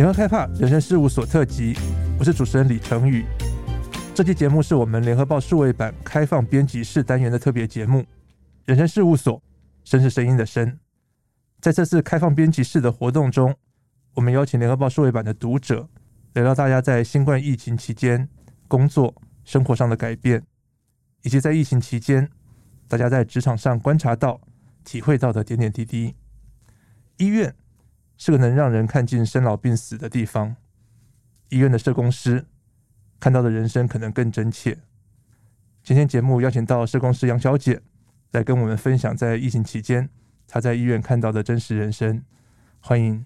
联合开发人生事务所特辑，我是主持人李成宇。这期节目是我们联合报数位版开放编辑室单元的特别节目。人生事务所，声是声音的声。在这次开放编辑室的活动中，我们邀请联合报数位版的读者，聊聊大家在新冠疫情期间工作、生活上的改变，以及在疫情期间大家在职场上观察到、体会到的点点滴滴。医院是个能让人看尽生老病死的地方，医院的社工师看到的人生可能更真切。今天节目邀请到社工师杨小姐来跟我们分享在疫情期间她在医院看到的真实人生。欢迎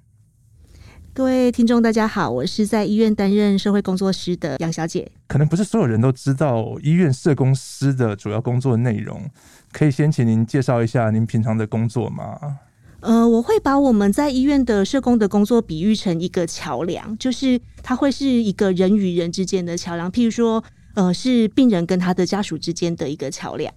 各位听众，大家好，我是在医院担任社会工作师的杨小姐。可能不是所有人都知道医院社工师的主要工作内容，可以先请您介绍一下您平常的工作吗？呃，我会把我们在医院的社工的工作比喻成一个桥梁，就是它会是一个人与人之间的桥梁。譬如说，呃，是病人跟他的家属之间的一个桥梁，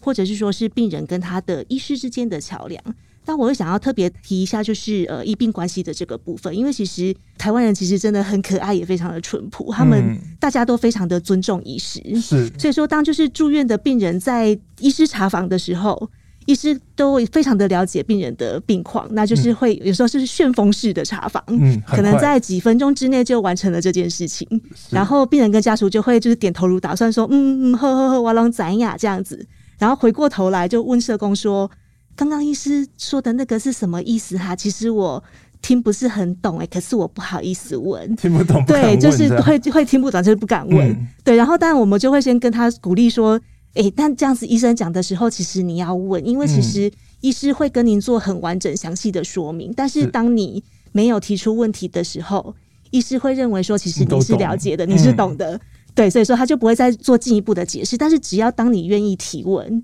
或者是说是病人跟他的医师之间的桥梁。但我会想要特别提一下，就是呃，医病关系的这个部分，因为其实台湾人其实真的很可爱，也非常的淳朴，他们大家都非常的尊重医师。是，所以说，当就是住院的病人在医师查房的时候。医师都非常的了解病人的病况，那就是会有时候是旋风式的查房，嗯，可能在几分钟之内就完成了这件事情。然后病人跟家属就会就是点头如捣蒜说，嗯嗯，呵呵呵，瓦隆宰呀这样子。然后回过头来就问社工说，刚刚医师说的那个是什么意思哈？其实我听不是很懂哎、欸，可是我不好意思问，听不懂不，对，就是会会听不懂，就是不敢问。嗯、对，然后但我们就会先跟他鼓励说。诶、欸，但这样子医生讲的时候，其实你要问，因为其实医师会跟您做很完整、详细的说明。但是当你没有提出问题的时候，医师会认为说，其实你是了解的，你是懂的，对，所以说他就不会再做进一步的解释。但是只要当你愿意提问，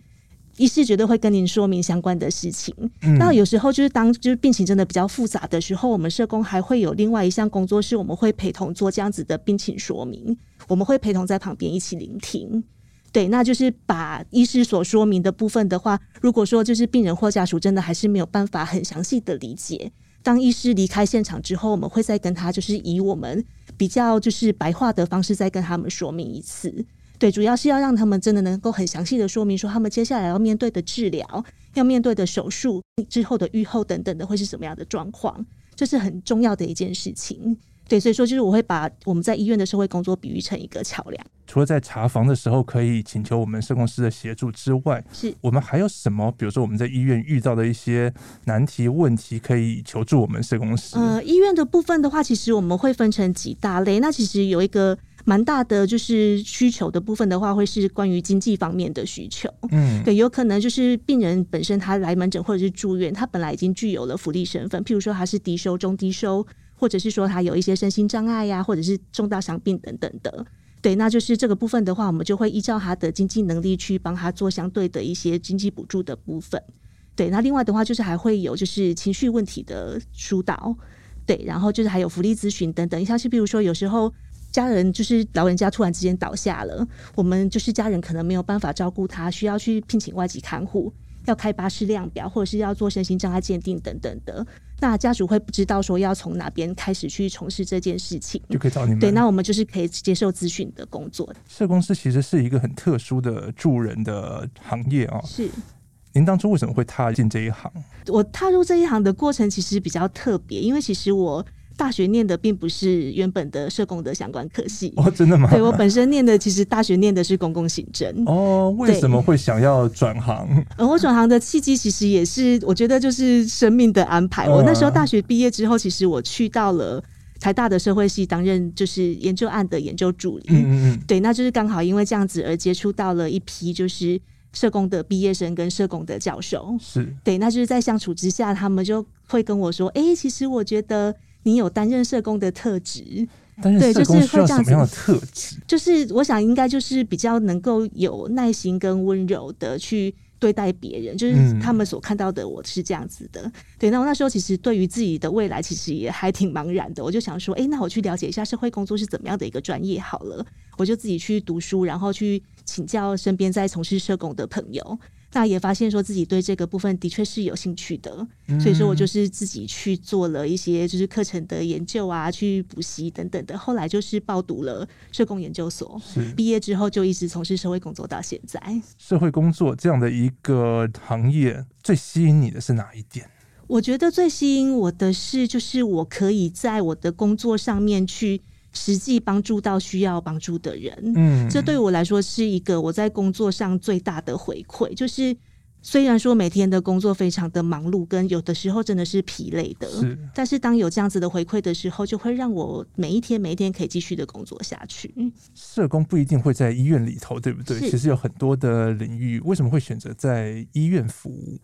医师绝对会跟您说明相关的事情。那有时候就是当就是病情真的比较复杂的时候，我们社工还会有另外一项工作，是我们会陪同做这样子的病情说明，我们会陪同在旁边一起聆听。对，那就是把医师所说明的部分的话，如果说就是病人或家属真的还是没有办法很详细的理解，当医师离开现场之后，我们会再跟他就是以我们比较就是白话的方式再跟他们说明一次。对，主要是要让他们真的能够很详细的说明说他们接下来要面对的治疗、要面对的手术之后的预后等等的会是什么样的状况，这是很重要的一件事情。对，所以说就是我会把我们在医院的社会工作比喻成一个桥梁。除了在查房的时候可以请求我们社工师的协助之外，是我们还有什么？比如说我们在医院遇到的一些难题问题，可以求助我们社工师。呃，医院的部分的话，其实我们会分成几大类。那其实有一个蛮大的就是需求的部分的话，会是关于经济方面的需求。嗯，对，有可能就是病人本身他来门诊或者是住院，他本来已经具有了福利身份，譬如说他是低收、中低收。或者是说他有一些身心障碍呀，或者是重大伤病等等的，对，那就是这个部分的话，我们就会依照他的经济能力去帮他做相对的一些经济补助的部分。对，那另外的话就是还会有就是情绪问题的疏导，对，然后就是还有福利咨询等等，像是比如说有时候家人就是老人家突然之间倒下了，我们就是家人可能没有办法照顾他，需要去聘请外籍看护。要开巴士量表，或者是要做身心障碍鉴定等等的，那家属会不知道说要从哪边开始去从事这件事情，就可以找你们。对，那我们就是可以接受咨询的工作。社工师其实是一个很特殊的助人的行业啊。是，您当初为什么会踏进这一行？我踏入这一行的过程其实比较特别，因为其实我。大学念的并不是原本的社工的相关科系哦，真的吗？对，我本身念的其实大学念的是公共行政哦。为什么会想要转行？呃，我转行的契机其实也是我觉得就是生命的安排。我那时候大学毕业之后，其实我去到了台大的社会系担任就是研究案的研究助理。嗯嗯，对，那就是刚好因为这样子而接触到了一批就是社工的毕业生跟社工的教授。是对，那就是在相处之下，他们就会跟我说：“哎、欸，其实我觉得。”你有担任社工的特质，对，就是会这样子。什么样的特质？就是我想应该就是比较能够有耐心跟温柔的去对待别人，就是他们所看到的我是这样子的。嗯、对，那我那时候其实对于自己的未来其实也还挺茫然的，我就想说，哎、欸，那我去了解一下社会工作是怎么样的一个专业好了。我就自己去读书，然后去请教身边在从事社工的朋友。那也发现说自己对这个部分的确是有兴趣的，嗯、所以说我就是自己去做了一些就是课程的研究啊，去补习等等的。后来就是报读了社工研究所，毕业之后就一直从事社会工作到现在。社会工作这样的一个行业，最吸引你的是哪一点？我觉得最吸引我的是，就是我可以在我的工作上面去实际帮助到需要帮助的人。嗯，这对我来说是一个我在工作上最大的回馈。就是虽然说每天的工作非常的忙碌，跟有的时候真的是疲累的，是。但是当有这样子的回馈的时候，就会让我每一天每一天可以继续的工作下去。社工不一定会在医院里头，对不对？其实有很多的领域，为什么会选择在医院服务？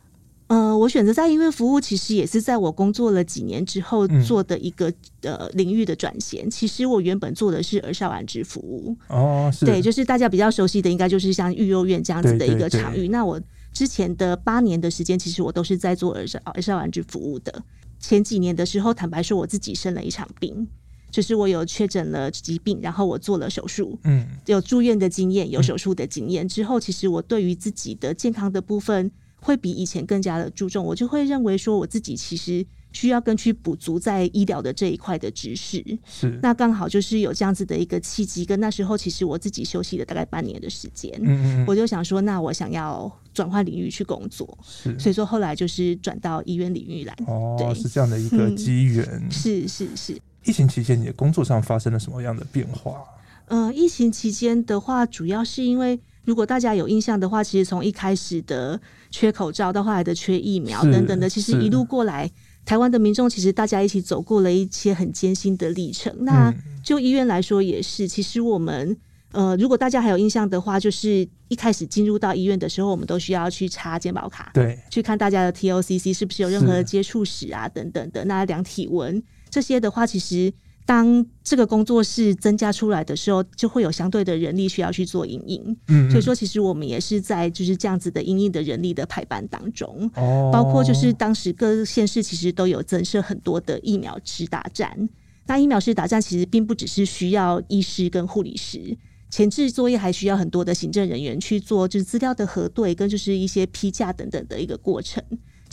呃，我选择在音乐服务，其实也是在我工作了几年之后做的一个呃领域的转型。其实我原本做的是儿少安置服务哦，对，就是大家比较熟悉的，应该就是像育幼院这样子的一个场域。那我之前的八年的时间，其实我都是在做儿少儿少安置服务的。前几年的时候，坦白说，我自己生了一场病，就是我有确诊了疾病，然后我做了手术，嗯，有住院的经验，有手术的经验之后，其实我对于自己的健康的部分。会比以前更加的注重，我就会认为说，我自己其实需要更去补足在医疗的这一块的知识。是，那刚好就是有这样子的一个契机，跟那时候其实我自己休息了大概半年的时间，嗯嗯，我就想说，那我想要转换领域去工作，是，所以说后来就是转到医院领域来。哦，对，是这样的一个机缘。嗯，是是是。疫情期间，你的工作上发生了什么样的变化？呃，疫情期间的话，主要是因为。如果大家有印象的话，其实从一开始的缺口罩到后来的缺疫苗等等的，其实一路过来，台湾的民众其实大家一起走过了一些很艰辛的历程。那就医院来说也是，其实我们呃，如果大家还有印象的话，就是一开始进入到医院的时候，我们都需要去插健保卡，对，去看大家的 TOCC 是不是有任何的接触史啊等等的，那量体温这些的话，其实。当这个工作室增加出来的时候，就会有相对的人力需要去做营运。嗯，所以说其实我们也是在就是这样子的营运的人力的排班当中。哦，包括就是当时各县市其实都有增设很多的疫苗施打站。那疫苗施打站其实并不只是需要医师跟护理师，前置作业还需要很多的行政人员去做，就是资料的核对跟就是一些批价等等的一个过程。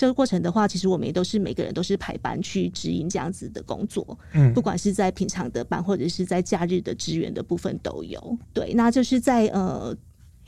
这个过程的话，其实我们也都是每个人都是排班去指引这样子的工作，嗯，不管是在平常的班或者是在假日的支援的部分都有。对，那就是在呃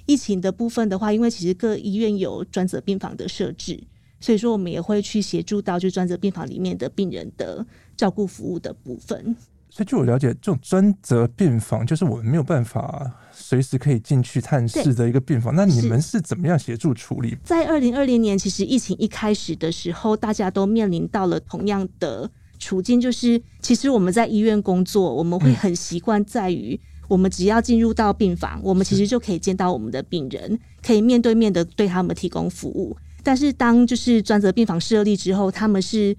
疫情的部分的话，因为其实各医院有专责病房的设置，所以说我们也会去协助到就专责病房里面的病人的照顾服务的部分。所以据我了解，这种专责病房就是我们没有办法随时可以进去探视的一个病房。那你们是怎么样协助处理？在二零二零年，其实疫情一开始的时候，大家都面临到了同样的处境，就是其实我们在医院工作，我们会很习惯在于，我们只要进入到病房，我们其实就可以见到我们的病人，可以面对面的对他们提供服务。但是当就是专责病房设立之后，他们是。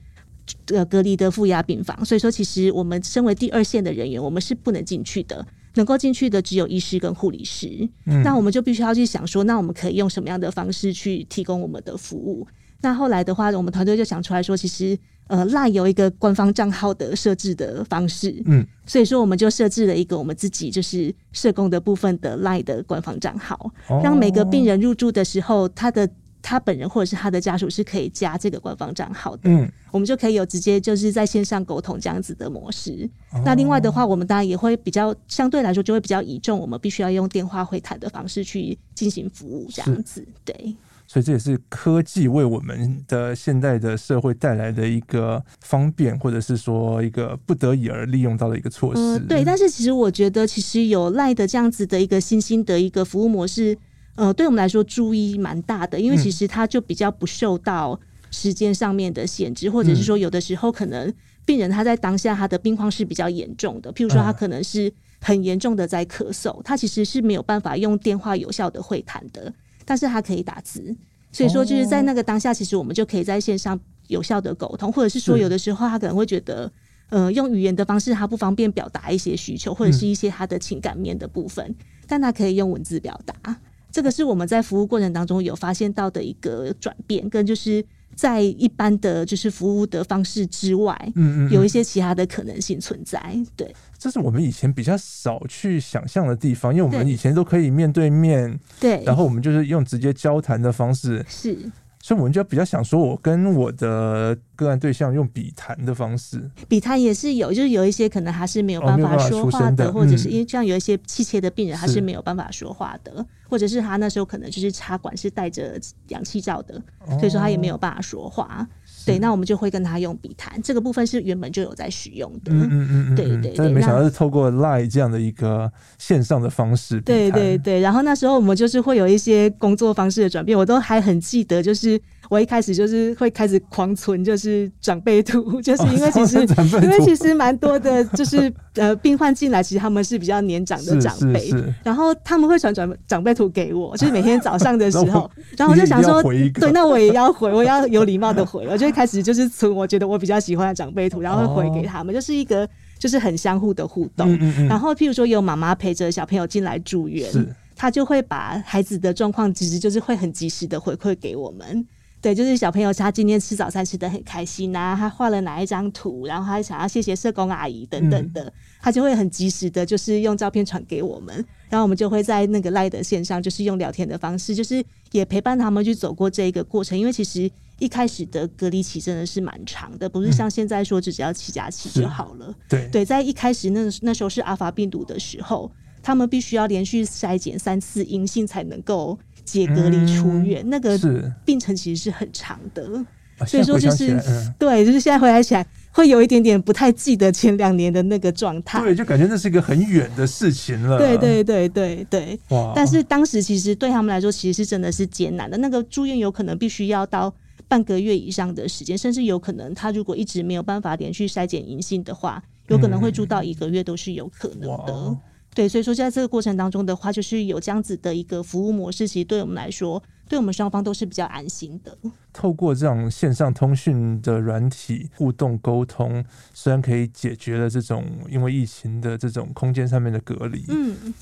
呃，隔离的负压病房，所以说其实我们身为第二线的人员，我们是不能进去的。能够进去的只有医师跟护理师。嗯，那我们就必须要去想说，那我们可以用什么样的方式去提供我们的服务？那后来的话，我们团队就想出来说，其实呃，LINE 有一个官方账号的设置的方式。嗯，所以说我们就设置了一个我们自己就是社工的部分的 LINE 的官方账号，让每个病人入住的时候，他的。他本人或者是他的家属是可以加这个官方账号的，嗯，我们就可以有直接就是在线上沟通这样子的模式。哦。那另外的话，我们当然也会比较相对来说就会比较倚重，我们必须要用电话会谈的方式去进行服务，这样子。对，所以这也是科技为我们的现代的社会带来的一个方便，或者是说一个不得已而利用到的一个措施。嗯，对。但是其实我觉得，其实有赖的这样子的一个新兴的一个服务模式。呃，对我们来说，注意蛮大的，因为其实它就比较不受到时间上面的限制，嗯，或者是说，有的时候可能病人他在当下他的病况是比较严重的，譬如说他可能是很严重的在咳嗽，他其实是没有办法用电话有效的会谈的，但是他可以打字，所以说就是在那个当下，其实我们就可以在线上有效的沟通，或者是说有的时候他可能会觉得，呃，用语言的方式他不方便表达一些需求，或者是一些他的情感面的部分，但他可以用文字表达。这个是我们在服务过程当中有发现到的一个转变，跟就是在一般的就是服务的方式之外，嗯嗯，有一些其他的可能性存在。对，这是我们以前比较少去想象的地方，因为我们以前都可以面对面，对，然后我们就是用直接交谈的方式，是。所以我们就比较想说，我跟我的个案对象用笔谈的方式，笔谈也是有，就是有一些可能还是没有办法说话的，或者是因为像有一些气切的病人，他是没有办法说话的，或者是他那时候可能就是插管是带着氧气罩的，所以说他也没有办法说话。对，那我们就会跟他用笔谈，这个部分是原本就有在使用的。嗯嗯嗯，对对对。但没想到是透过 Line 这样的一个线上的方式。对对对。然后那时候我们就是会有一些工作方式的转变，我都还很记得，就是我一开始就是会开始狂存，就是长辈图，就是因为其实、哦、因为其实蛮多的，就是呃病患进来，其实他们是比较年长的长辈，然后他们会传长长辈图给我，就是每天早上的时候，然后我就想说，对，那我也要回，我要有礼貌的回，我就。开始就是存我觉得我比较喜欢的长辈图，然后会回给他们，就是一个就是很相互的互动。然后譬如说有妈妈陪着小朋友进来住院，他就会把孩子的状况其实就是会很及时的回馈给我们。对，就是小朋友他今天吃早餐吃的很开心啊，他画了哪一张图，然后他想要谢谢社工阿姨等等的，他就会很及时的，就是用照片传给我们，然后我们就会在那个 LINE 的线上，就是用聊天的方式，就是也陪伴他们去走过这一个过程，因为其实。一开始的隔离期真的是蛮长的，不是像现在说只只要七加七就好了。对对，在一开始那那时候是阿法病毒的时候，他们必须要连续筛检三次阴性才能够解隔离出院，嗯，那个病程其实是很长的。所以说就是、嗯、对，就是现在回来起来会有一点点不太记得前两年的那个状态。对，就感觉那是一个很远的事情了。对对对对对。哇！但是当时其实对他们来说，其实是真的是艰难的。那个住院有可能必须要到。半个月以上的时间，甚至有可能，他如果一直没有办法连续筛检阴性的话，有可能会住到一个月都是有可能的。嗯、对，所以说在这个过程当中的话，就是有这样子的一个服务模式，其实对我们来说，对我们双方都是比较安心的。透过这种线上通讯的软体互动沟通，虽然可以解决了这种因为疫情的这种空间上面的隔离，嗯，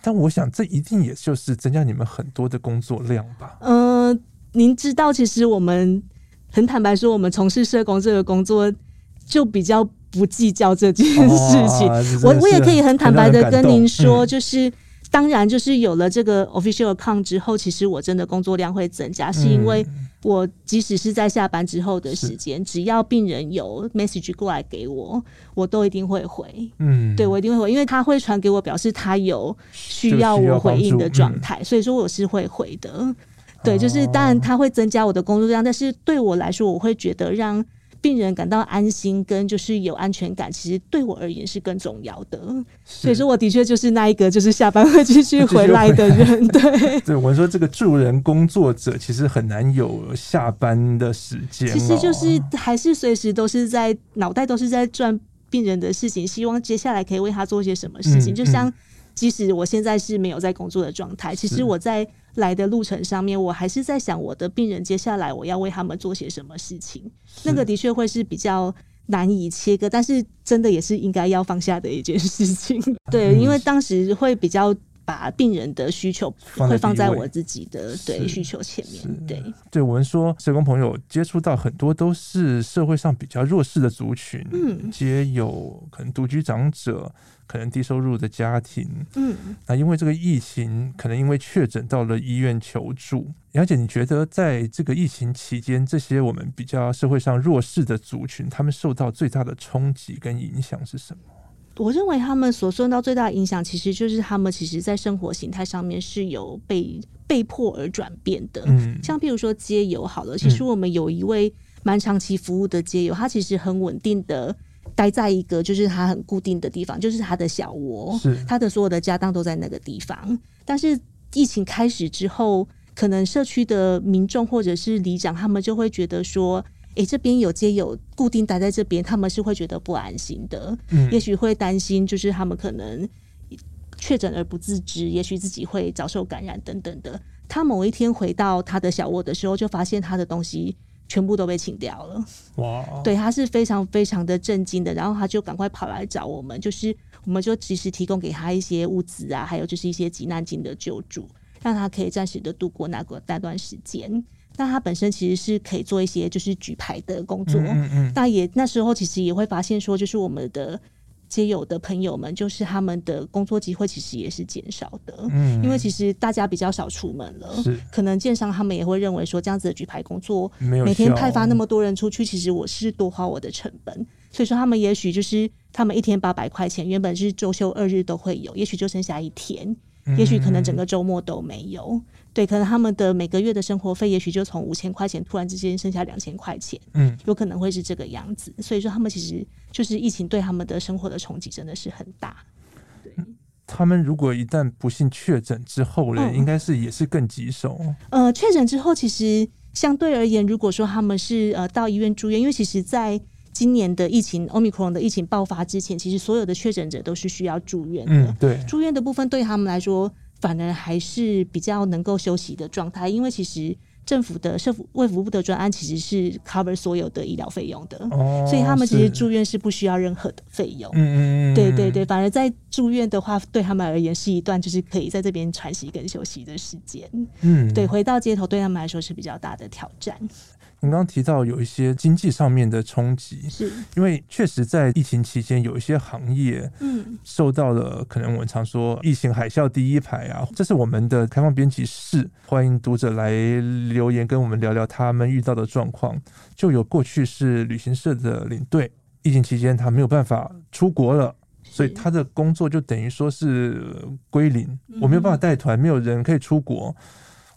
但我想这一定也就是增加你们很多的工作量吧？嗯、呃。您知道，其实我们很坦白说，我们从事社工这个工作，就比较不计较这件事情。哦、我我也可以很坦白的跟您说，就是、嗯、当然，就是有了这个 official account 之后，其实我真的工作量会增加，是因为我即使是在下班之后的时间，只要病人有 message 过来给我，我都一定会回。嗯，对，我一定会回，因为他会传给我，表示他有需要我回应的状态，所以说我是会回的。对，就是当然，他会增加我的工作量，但是对我来说，我会觉得让病人感到安心跟就是有安全感，其实对我而言是更重要的。所以说，我的确就是那一个就是下班会继续回来的人。对，对，我说这个助人工作者其实很难有下班的时间，其实就是还是随时都是在脑袋都是在转病人的事情，希望接下来可以为他做些什么事情。就像即使我现在是没有在工作的状态，其实我在。来的路程上面，我还是在想我的病人接下来我要为他们做些什么事情。那个的确会是比较难以切割，但是真的也是应该要放下的一件事情。对，因为当时会比较把病人的需求会放在我自己的对需求前面。对，对我们说，社工朋友接触到很多都是社会上比较弱势的族群，嗯，皆有可能独居长者。可能低收入的家庭，嗯，那因为这个疫情，可能因为确诊到了医院求助。杨姐，你觉得在这个疫情期间，这些我们比较社会上弱势的族群，他们受到最大的冲击跟影响是什么？我认为他们所受到最大的影响，其实就是他们其实在生活形态上面是有被被迫而转变的。嗯，像譬如说街友好了，其实我们有一位蛮长期服务的街友，他其实很稳定的。待在一个就是他很固定的地方，就是他的小窝，他的所有的家当都在那个地方。但是疫情开始之后，可能社区的民众或者是里长，他们就会觉得说，诶，这边有街友固定待在这边，他们是会觉得不安心的。嗯，也许会担心，就是他们可能确诊而不自知，也许自己会遭受感染等等的。他某一天回到他的小窝的时候，就发现他的东西。全部都被清掉了，哇！对，他是非常非常的震惊的，然后他就赶快跑来找我们，就是我们就及时提供给他一些物资啊，还有就是一些急难金的救助，让他可以暂时的度过那个那段时间。但他本身其实是可以做一些就是举牌的工作。嗯嗯。那也那时候其实也会发现说，就是我们的街友的朋友们，就是他们的工作机会其实也是减少的。嗯。因为其实大家比较少出门了，是可能建商他们也会认为说，这样子的举牌工作，每天派发那么多人出去，其实我是多花我的成本。所以说，他们也许就是他们一天八百块钱，原本是周休二日都会有，也许就剩下一天。也许可能整个周末都没有，嗯、对，可能他们的每个月的生活费，也许就从五千块钱突然之间剩下两千块钱，嗯，有可能会是这个样子。所以说，他们其实就是疫情对他们的生活的冲击真的是很大。对，他们如果一旦不幸确诊之后呢，嗯、应该是也是更棘手。呃，确诊之后，其实相对而言，如果说他们是呃到医院住院，因为其实在。今年的疫情，Omicron 的疫情爆发之前，其实所有的确诊者都是需要住院的。嗯，对，住院的部分对他们来说，反而还是比较能够休息的状态，因为其实政府的社福卫福部的专案其实是 cover 所有的医疗费用的，哦，所以他们其实住院是不需要任何的费用。嗯嗯，对对对，反而在住院的话，对他们而言是一段就是可以在这边喘息跟休息的时间。嗯，对，回到街头对他们来说是比较大的挑战。您刚刚提到有一些经济上面的冲击，是因为确实在疫情期间有一些行业，嗯，受到了可能我们常说疫情海啸第一排啊。这是我们的开放编辑室，欢迎读者来留言跟我们聊聊他们遇到的状况。就有过去是旅行社的领队，疫情期间他没有办法出国了，所以他的工作就等于说是归零，我没有办法带团，没有人可以出国。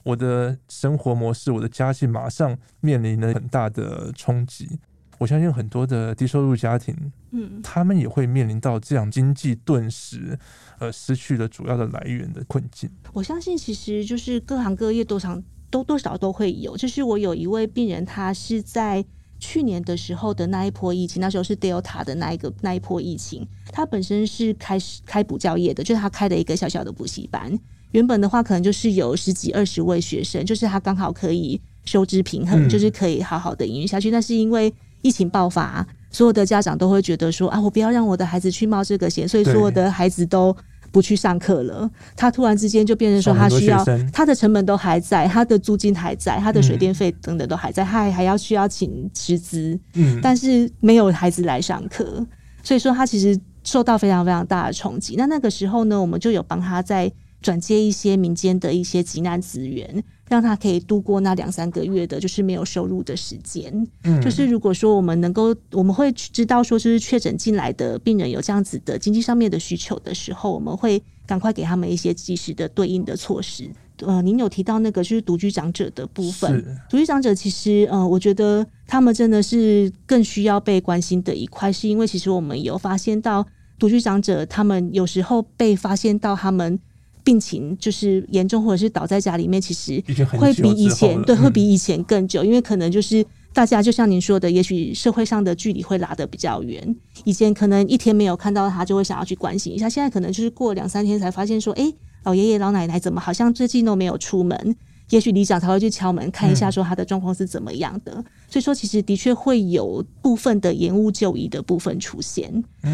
我的生活模式，我的家境马上面临了很大的冲击。我相信很多的低收入家庭，嗯，他们也会面临到这样经济顿时呃失去了主要的来源的困境。我相信其实就是各行各业多少都多少都会有。就是我有一位病人，他是在去年的时候的那一波疫情，那时候是 Delta 的那一个那一波疫情，他本身是开始开补教业的，就是他开的一个小小的补习班。原本的话，可能就是有十几二十位学生，就是他刚好可以收支平衡，嗯、就是可以好好的营运下去。但是因为疫情爆发，所有的家长都会觉得说啊，我不要让我的孩子去冒这个险，所以所有的孩子都不去上课了。他突然之间就变成说，他需要他的成本都还在，他的租金还在，他的水电费等等都还在，他还还要需要请师资，嗯，但是没有孩子来上课，所以说他其实受到非常非常大的冲击。那那个时候呢，我们就有帮他在。转接一些民间的一些急难资源，让他可以度过那两三个月的，就是没有收入的时间。嗯，就是如果说我们能够，我们会知道说，就是确诊进来的病人有这样子的经济上面的需求的时候，我们会赶快给他们一些及时的对应的措施。呃，您有提到那个就是独居长者的部分，独居长者其实，呃，我觉得他们真的是更需要被关心的一块，是因为其实我们有发现到独居长者，他们有时候被发现到他们。病情就是严重，或者是倒在家里面，其实会比以前对，会比以前更久，因为可能就是大家就像您说的，也许社会上的距离会拉得比较远。以前可能一天没有看到他，就会想要去关心一下，现在可能就是过两三天才发现说，哎，老爷爷老奶奶怎么好像最近都没有出门。也许里长才会去敲门看一下，说他的状况是怎么样的。嗯、所以说，其实的确会有部分的延误就医的部分出现，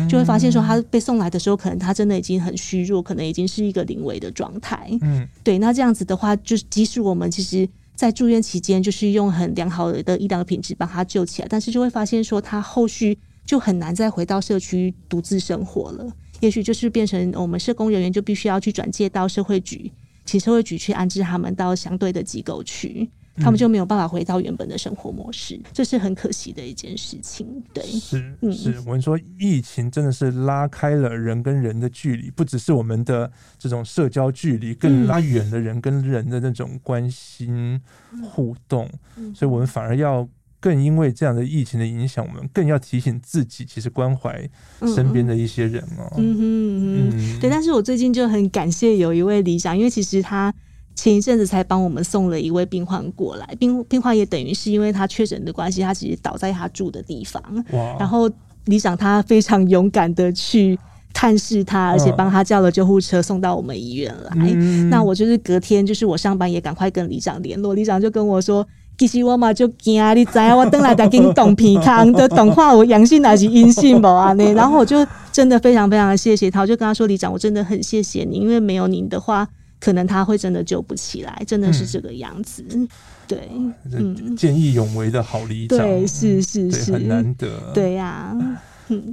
就会发现说他被送来的时候，可能他真的已经很虚弱，可能已经是一个临危的状态。嗯，对。那这样子的话，就是即使我们其实，在住院期间，就是用很良好的医疗品质把他救起来，但是就会发现说，他后续就很难再回到社区独自生活了。也许就是变成我们社工人员就必须要去转介到社会局。请社会局去安置他们到相对的机构去，他们就没有办法回到原本的生活模式，嗯、这是很可惜的一件事情。对，是是，我们说疫情真的是拉开了人跟人的距离，不只是我们的这种社交距离，更拉远了人跟人的那种关心互动，所以我们反而要。更因为这样的疫情的影响，我们更要提醒自己，其实关怀身边的一些人哦、喔。嗯哼嗯哼，对。但是我最近就很感谢有一位理想，因为其实他前一阵子才帮我们送了一位病患过来，病病患也等于是因为他确诊的关系，他其实倒在他住的地方。哇！然后理想他非常勇敢的去探视他，而且帮他叫了救护车送到我们医院来。嗯、那我就是隔天，就是我上班也赶快跟里长联络，里长就跟我说。其实我嘛就惊，你知啊？我等来再给你动鼻康的，等看我阳性还是阴性无啊？呢？然后我就真的非常非常的谢谢他，我就跟他说：“李长，我真的很谢谢你，因为没有您的话，可能他会真的救不起来，真的是这个样子。嗯、对，嗯，见义勇为的好里长，对，是是是，很难得。对呀、啊。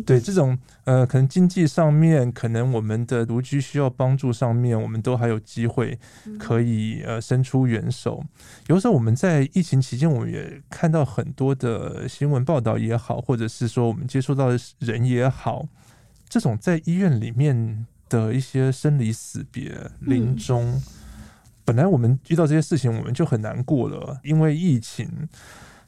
对这种呃，可能经济上面，可能我们的独居需要帮助上面，我们都还有机会可以呃伸出援手。有时候我们在疫情期间，我们也看到很多的新闻报道也好，或者是说我们接触到的人也好，这种在医院里面的一些生离死别、临终，嗯、本来我们遇到这些事情，我们就很难过了，因为疫情，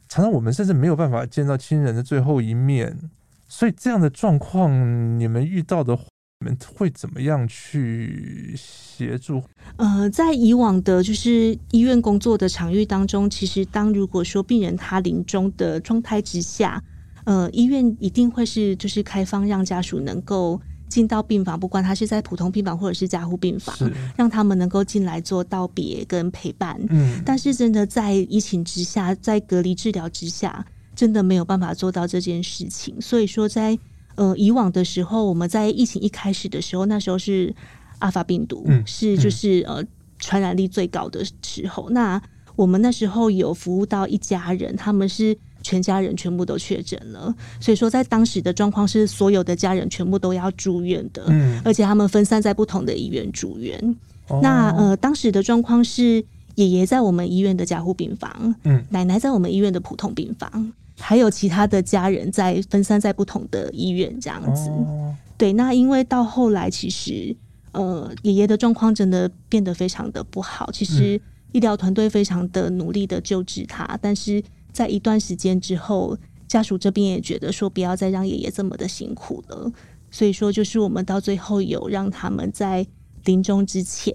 常常我们甚至没有办法见到亲人的最后一面。所以这样的状况，你们遇到的，你们会怎么样去协助？呃，在以往的，就是医院工作的场域当中，其实当如果说病人他临终的状态之下，呃，医院一定会是就是开放让家属能够进到病房，不管他是在普通病房或者是加护病房，是让他们能够进来做道别跟陪伴。嗯，但是真的在疫情之下，在隔离治疗之下。真的没有办法做到这件事情，所以说在呃以往的时候，我们在疫情一开始的时候，那时候是阿法病毒，嗯、是就是呃传染力最高的时候。那我们那时候有服务到一家人，他们是全家人全部都确诊了，所以说在当时的状况是所有的家人全部都要住院的，嗯、而且他们分散在不同的医院住院。哦、那呃当时的状况是爷爷在我们医院的加护病房，嗯，奶奶在我们医院的普通病房。还有其他的家人在分散在不同的医院，这样子。哦、对，那因为到后来，其实呃，爷爷的状况真的变得非常的不好。其实医疗团队非常的努力的救治他，嗯、但是在一段时间之后，家属这边也觉得说不要再让爷爷这么的辛苦了。所以说，就是我们到最后有让他们在临终之前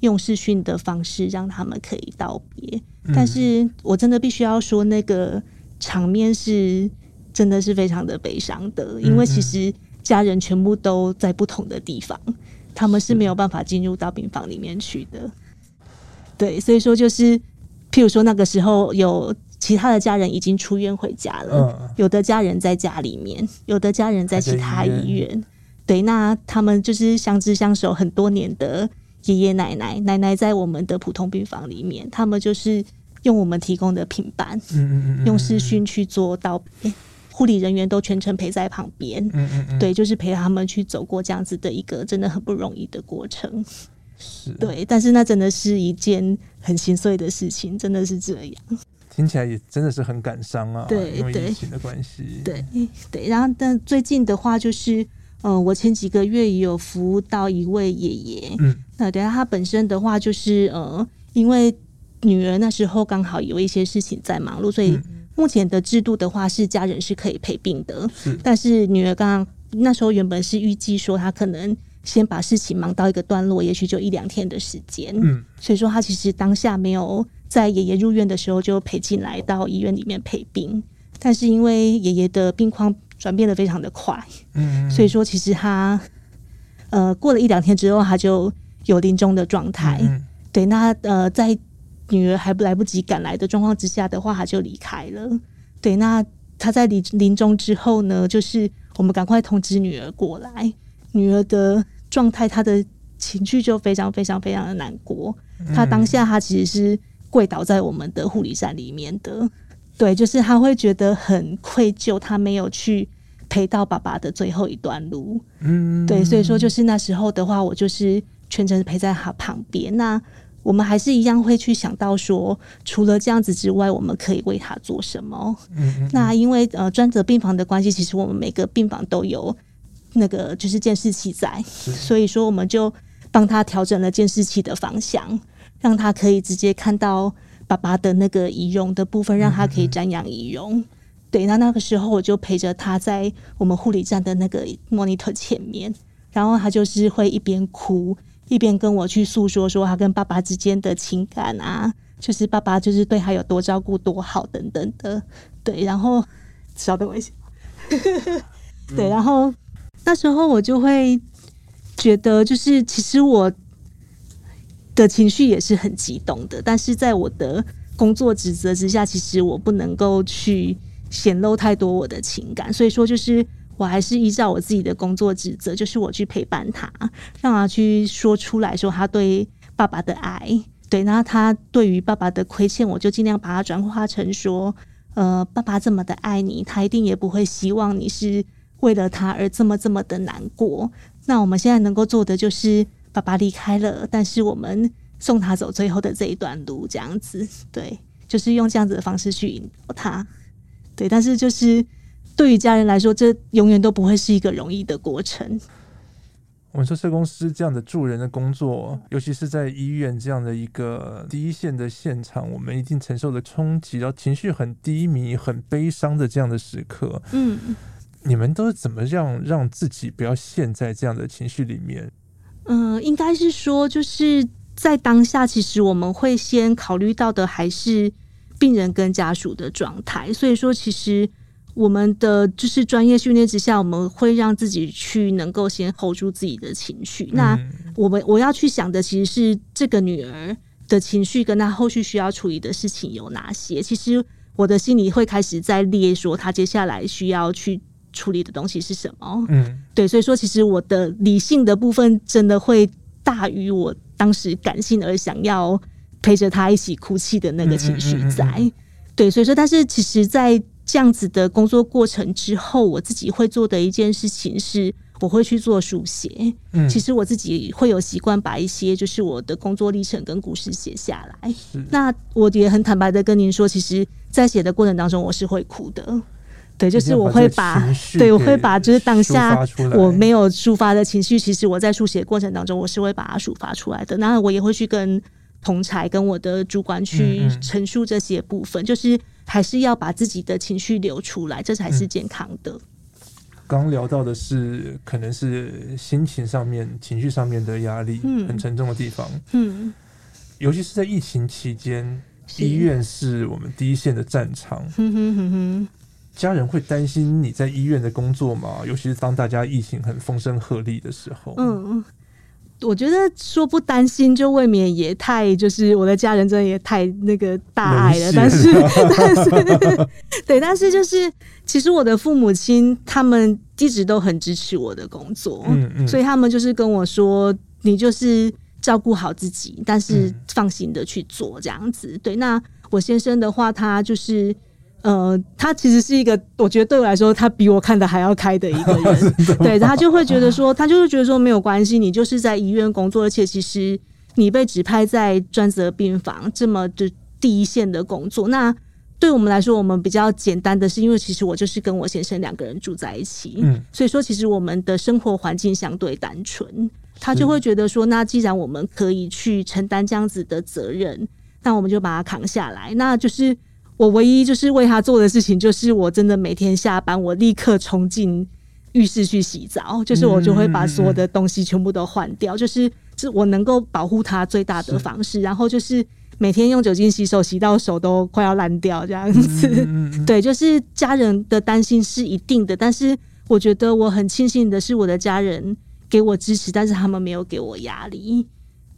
用视讯的方式让他们可以道别。嗯、但是我真的必须要说那个。场面是真的是非常的悲伤的，因为其实家人全部都在不同的地方，他们是没有办法进入到病房里面去的。对，所以说就是，譬如说那个时候有其他的家人已经出院回家了，嗯、有的家人在家里面，有的家人在其他医院。对，那他们就是相知相守很多年的爷爷奶奶，奶奶在我们的普通病房里面，他们就是。用我们提供的平板，嗯嗯嗯，用视讯去做道别，护理人员都全程陪在旁边，嗯嗯嗯，对，就是陪他们去走过这样子的一个真的很不容易的过程，是，对，但是那真的是一件很心碎的事情，真的是这样，听起来也真的是很感伤啊，对，因为疫情的关系，对对，然后但最近的话就是，呃，我前几个月也有服务到一位爷爷，嗯，那等下他本身的话就是，呃，因为。女儿那时候刚好有一些事情在忙碌，所以目前的制度的话是家人是可以陪病的。是但是女儿刚刚那时候原本是预计说她可能先把事情忙到一个段落，也许就一两天的时间。嗯，所以说她其实当下没有在爷爷入院的时候就陪进来到医院里面陪病，但是因为爷爷的病况转变的非常的快，嗯，所以说其实他呃过了一两天之后他就有临终的状态。嗯，对，那呃在。女儿还不来不及赶来的状况之下的话，他就离开了。对，那他在临临终之后呢，就是我们赶快通知女儿过来。女儿的状态，她的情绪就非常非常非常的难过。她当下她其实是跪倒在我们的护理站里面的。对，就是她会觉得很愧疚，她没有去陪到爸爸的最后一段路。嗯，对，所以说就是那时候的话，我就是全程陪在她旁边。那我们还是一样会去想到说，除了这样子之外，我们可以为他做什么？嗯嗯。那因为呃专责病房的关系，其实我们每个病房都有那个就是监视器在，所以说我们就帮他调整了监视器的方向，让他可以直接看到爸爸的那个仪容的部分，让他可以瞻仰仪容。嗯嗯。对，那那个时候我就陪着他在我们护理站的那个 monitor 前面，然后他就是会一边哭。一边跟我去诉说说他跟爸爸之间的情感啊，就是爸爸就是对他有多照顾多好等等的，对，然后稍等我一下，对，然后那时候我就会觉得，就是其实我的情绪也是很激动的，但是在我的工作职责之下，其实我不能够去显露太多我的情感，所以说就是。我还是依照我自己的工作职责，就是我去陪伴他，让他去说出来说他对爸爸的爱。对，那他对于爸爸的亏欠，我就尽量把它转化成说，呃，爸爸这么的爱你，他一定也不会希望你是为了他而这么这么的难过。那我们现在能够做的就是，爸爸离开了，但是我们送他走最后的这一段路，这样子，对，就是用这样子的方式去引导他。对，但是就是对于家人来说，这永远都不会是一个容易的过程。我们说社工师这样的助人的工作，尤其是在医院这样的一个第一线的现场，我们一定承受的冲击，然后情绪很低迷、很悲伤的这样的时刻。嗯，你们都是怎么样让自己不要陷在这样的情绪里面？嗯、呃，应该是说，就是在当下，其实我们会先考虑到的还是病人跟家属的状态，所以说其实。我们的就是专业训练之下，我们会让自己去能够先 hold 住自己的情绪。那我们我要去想的其实是这个女儿的情绪，跟她后续需要处理的事情有哪些。其实我的心里会开始在列说，她接下来需要去处理的东西是什么。嗯，对，所以说其实我的理性的部分真的会大于我当时感性而想要陪着她一起哭泣的那个情绪在。对，所以说，但是其实，在这样子的工作过程之后，我自己会做的一件事情是，我会去做书写。嗯，其实我自己会有习惯把一些就是我的工作历程跟故事写下来。那我也很坦白的跟您说，其实，在写的过程当中，我是会哭的。对，就是我会把，对，我会把就是当下我没有抒发的情绪，其实我在书写过程当中，我是会把它抒发出来的。那我也会去跟同才跟我的主管去陈述这些部分，就是。还是要把自己的情绪流出来，这才是健康的。刚、嗯、聊到的是，可能是心情上面、情绪上面的压力，嗯，很沉重的地方，嗯，尤其是在疫情期间，医院是我们第一线的战场，嗯哼哼哼，家人会担心你在医院的工作吗？尤其是当大家疫情很风声鹤唳的时候，嗯。我觉得说不担心，就未免也太就是我的家人真的也太那个大爱了。但是，但是，对，但是就是其实我的父母亲他们一直都很支持我的工作，嗯嗯，所以他们就是跟我说，你就是照顾好自己，但是放心的去做这样子。对，那我先生的话，他就是。呃，他其实是一个，我觉得对我来说，他比我看的还要开的一个人。对，他就会觉得说，他就是觉得说没有关系，你就是在医院工作，而且其实你被指派在专责病房这么的第一线的工作。那对我们来说，我们比较简单的是，因为其实我就是跟我先生两个人住在一起，嗯，所以说其实我们的生活环境相对单纯。他就会觉得说，那既然我们可以去承担这样子的责任，那我们就把它扛下来。那就是。我唯一就是为他做的事情，就是我真的每天下班，我立刻冲进浴室去洗澡，就是我就会把所有的东西全部都换掉，就是是我能够保护他最大的方式。然后就是每天用酒精洗手，洗到手都快要烂掉这样子。对，就是家人的担心是一定的，但是我觉得我很庆幸的是，我的家人给我支持，但是他们没有给我压力。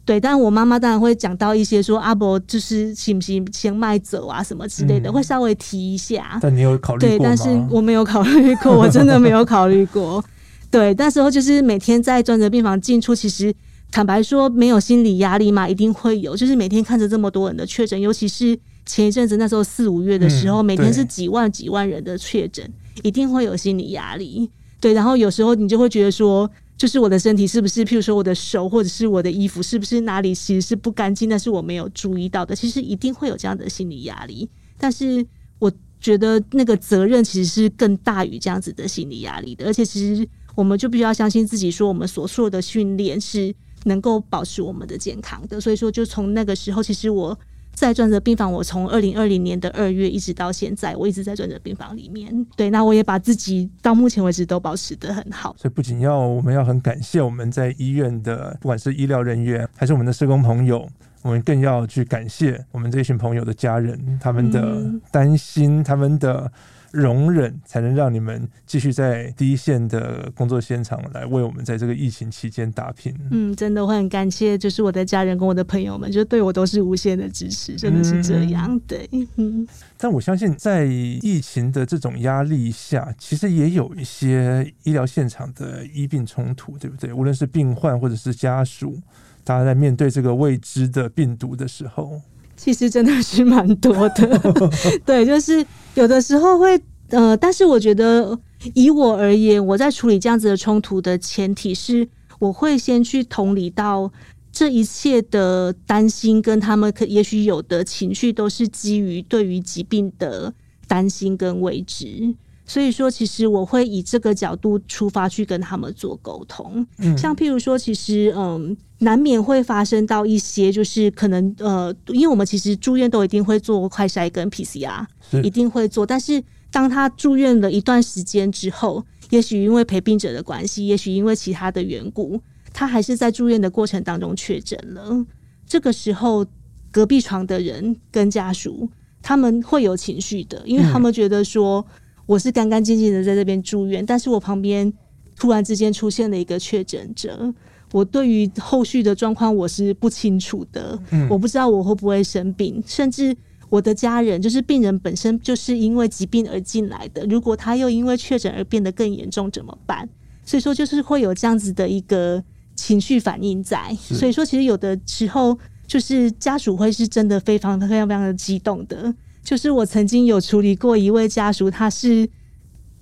对，但我妈妈当然会讲到一些说阿伯就是行不行先卖走啊什么之类的，嗯、会稍微提一下。但你有考虑过？对，但是我没有考虑过，我真的没有考虑过。对，那时候就是每天在专责病房进出，其实坦白说没有心理压力嘛，一定会有。就是每天看着这么多人的确诊，尤其是前一阵子那时候四五月的时候，嗯、每天是几万几万人的确诊，一定会有心理压力。对，然后有时候你就会觉得说。就是我的身体是不是，譬如说我的手或者是我的衣服，是不是哪里其实是不干净，但是我没有注意到的。其实一定会有这样的心理压力，但是我觉得那个责任其实是更大于这样子的心理压力的。而且其实我们就必须要相信自己，说我们所做的训练是能够保持我们的健康的。所以说，就从那个时候，其实我。在专责病房，我从二零二零年的二月一直到现在，我一直在专责病房里面。对，那我也把自己到目前为止都保持的很好。所以不仅要我们要很感谢我们在医院的，不管是医疗人员还是我们的社工朋友，我们更要去感谢我们这一群朋友的家人，他们的担心，他们的容忍，才能让你们继续在第一线的工作现场来为我们在这个疫情期间打拼。嗯，真的会很感谢，就是我的家人跟我的朋友们，就对我都是无限的支持，真的是这样。嗯、对，嗯。但我相信，在疫情的这种压力下，其实也有一些医疗现场的医病冲突，对不对？无论是病患或者是家属，大家在面对这个未知的病毒的时候。其实真的是蛮多的，对，就是有的时候会呃，但是我觉得以我而言，我在处理这样子的冲突的前提是，我会先去同理到这一切的担心跟他们可也许有的情绪，都是基于对于疾病的担心跟未知。所以说，其实我会以这个角度出发去跟他们做沟通。嗯，像譬如说，其实嗯，难免会发生到一些，就是可能呃，因为我们其实住院都一定会做快筛跟 PCR，一定会做。但是当他住院了一段时间之后，也许因为陪病者的关系，也许因为其他的缘故，他还是在住院的过程当中确诊了。这个时候，隔壁床的人跟家属他们会有情绪的，因为他们觉得说。我是干干净净的在这边住院，但是我旁边突然之间出现了一个确诊者，我对于后续的状况我是不清楚的，嗯，我不知道我会不会生病，甚至我的家人就是病人本身就是因为疾病而进来的，如果他又因为确诊而变得更严重怎么办？所以说就是会有这样子的一个情绪反应在，所以说其实有的时候就是家属会是真的非常非常非常的激动的。就是我曾经有处理过一位家属，他是